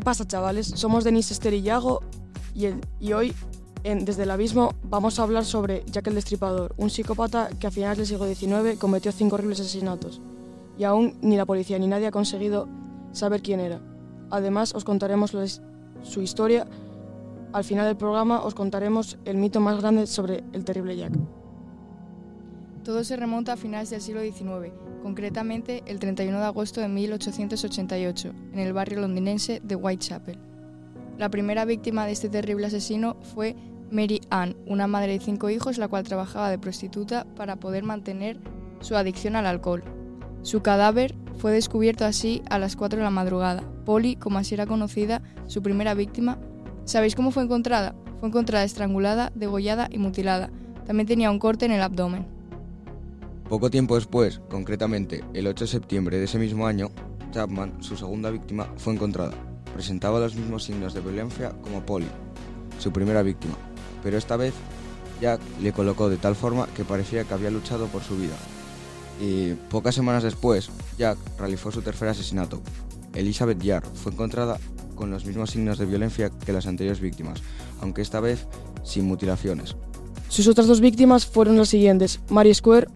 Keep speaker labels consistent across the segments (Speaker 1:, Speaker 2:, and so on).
Speaker 1: ¿Qué pasa, chavales? Somos Denis, Esther y Yago y, hoy, en Desde el Abismo, vamos a hablar sobre Jack el Destripador, un psicópata que a finales del siglo XIX cometió cinco horribles asesinatos y aún ni la policía ni nadie ha conseguido saber quién era. Además, os contaremos su historia. Al final del programa os contaremos el mito más grande sobre el terrible Jack.
Speaker 2: Todo se remonta a finales del siglo XIX, concretamente el 31 de agosto de 1888, en el barrio londinense de Whitechapel. La primera víctima de este terrible asesino fue Mary Ann, una madre de cinco hijos la cual trabajaba de prostituta para poder mantener su adicción al alcohol. Su cadáver fue descubierto así a las 4 de la madrugada. Polly, como así era conocida, su primera víctima, ¿sabéis cómo fue encontrada? Fue encontrada estrangulada, degollada y mutilada. También tenía un corte en el abdomen.
Speaker 3: Poco tiempo después, concretamente el 8 de septiembre de ese mismo año, Chapman, su segunda víctima, fue encontrada. Presentaba los mismos signos de violencia como Polly, su primera víctima, pero esta vez Jack le colocó de tal forma que parecía que había luchado por su vida. Y pocas semanas después, Jack realizó su tercer asesinato. Elizabeth Yard fue encontrada con los mismos signos de violencia que las anteriores víctimas, aunque esta vez sin mutilaciones.
Speaker 1: Sus otras dos víctimas fueron las siguientes. Mary Square,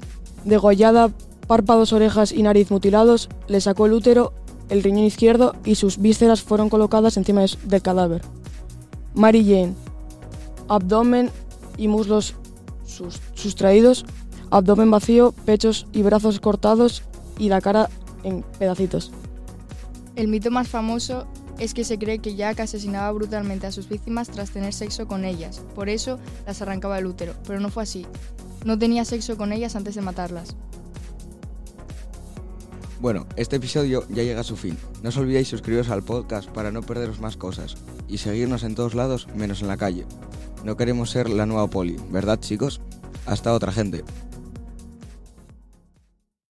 Speaker 1: degollada, párpados, orejas y nariz mutilados, le sacó el útero, el riñón izquierdo y sus vísceras fueron colocadas encima del cadáver. Mary Jane, abdomen y muslos sus- sustraídos, abdomen vacío, pechos y brazos cortados y la cara en pedacitos.
Speaker 2: El mito más famoso es que se cree que Jack asesinaba brutalmente a sus víctimas tras tener sexo con ellas, por eso las arrancaba el útero, pero no fue así. No tenía sexo con ellas antes de matarlas.
Speaker 3: Bueno, este episodio ya llega a su fin. No os olvidéis suscribiros al podcast para no perderos más cosas y seguirnos en todos lados menos en la calle. No queremos ser la nueva poli, ¿verdad chicos? Hasta otra gente.